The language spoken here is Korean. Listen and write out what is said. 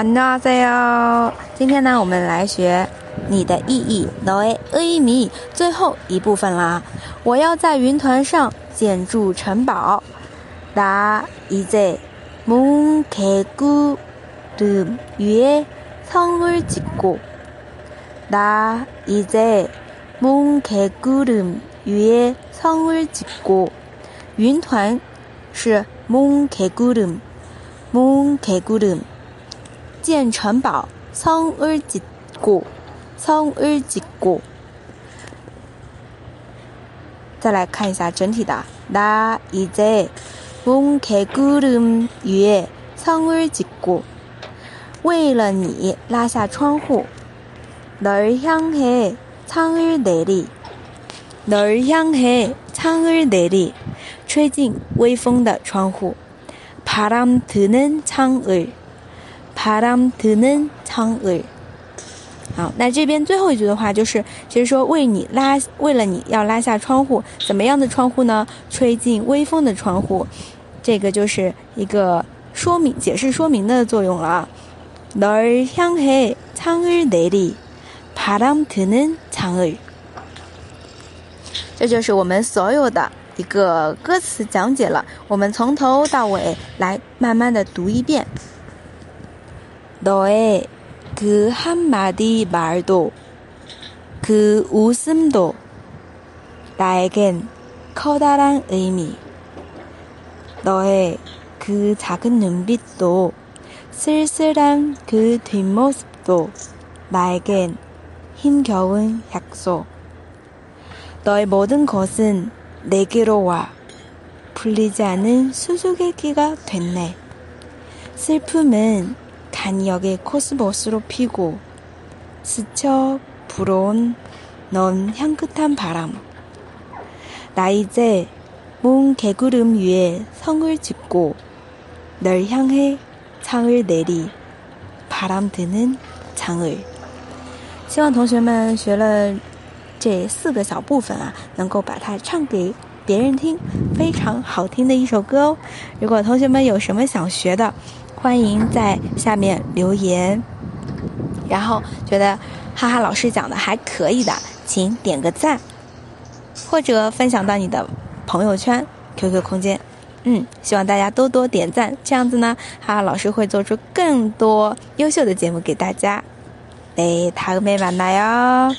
안녕하세요。今天呢，我们来学你的意义，너의의미最后一部分啦。我要在云团上建筑城堡。나이제문개구름위에성을짓고나이제문개구름위에성을짓고云团是문개구름문개구름 建城堡，성을짓 고， 성을짓 고。 再来看一下整体的，나이제문개구름위에성을짓 고。 为了你拉下窗户，널향해창을내 리， 널향해창을내 리， 吹进微风的窗户，바람드는창 을。 바람드는창 을。 好，那这边最后一句的话就是，其实说为你拉，为了你要拉下窗户，怎么样的窗户呢？吹进微风的窗户，这个就是一个说明、解释、说明的作用了。널향해창을내 리， 바람드는창 을。 这就是我们所有的一个歌词讲解了。我们从头到尾来慢慢的读一遍。 너의 그 한마디 말도 그 웃음도 나에겐 커다란 의미. 너의 그 작은 눈빛도 쓸쓸한 그 뒷모습도 나에겐 힘겨운 약속. 너의 모든 것은 내게로 와. 풀리지 않은 수수께끼가 됐네. 슬픔은 단역의 코스모스로 피고 스쳐 불어온 넌 향긋한 바람. 나 이제 문 개구름 위에 성을 짓고 널 향해 창을 내리 바람 드는 창을. 希望同学们学了这四个小部分啊，能够把它唱给别人听，非常好听的一首歌哦。如果同学们有什么想学的， 欢迎在下面留言，然后觉得哈哈老师讲的还可以的，请点个赞，或者分享到你的朋友圈、QQ 空间。嗯，希望大家多多点赞，这样子呢，哈哈老师会做出更多优秀的节目给大家。哎，他个没完了哟。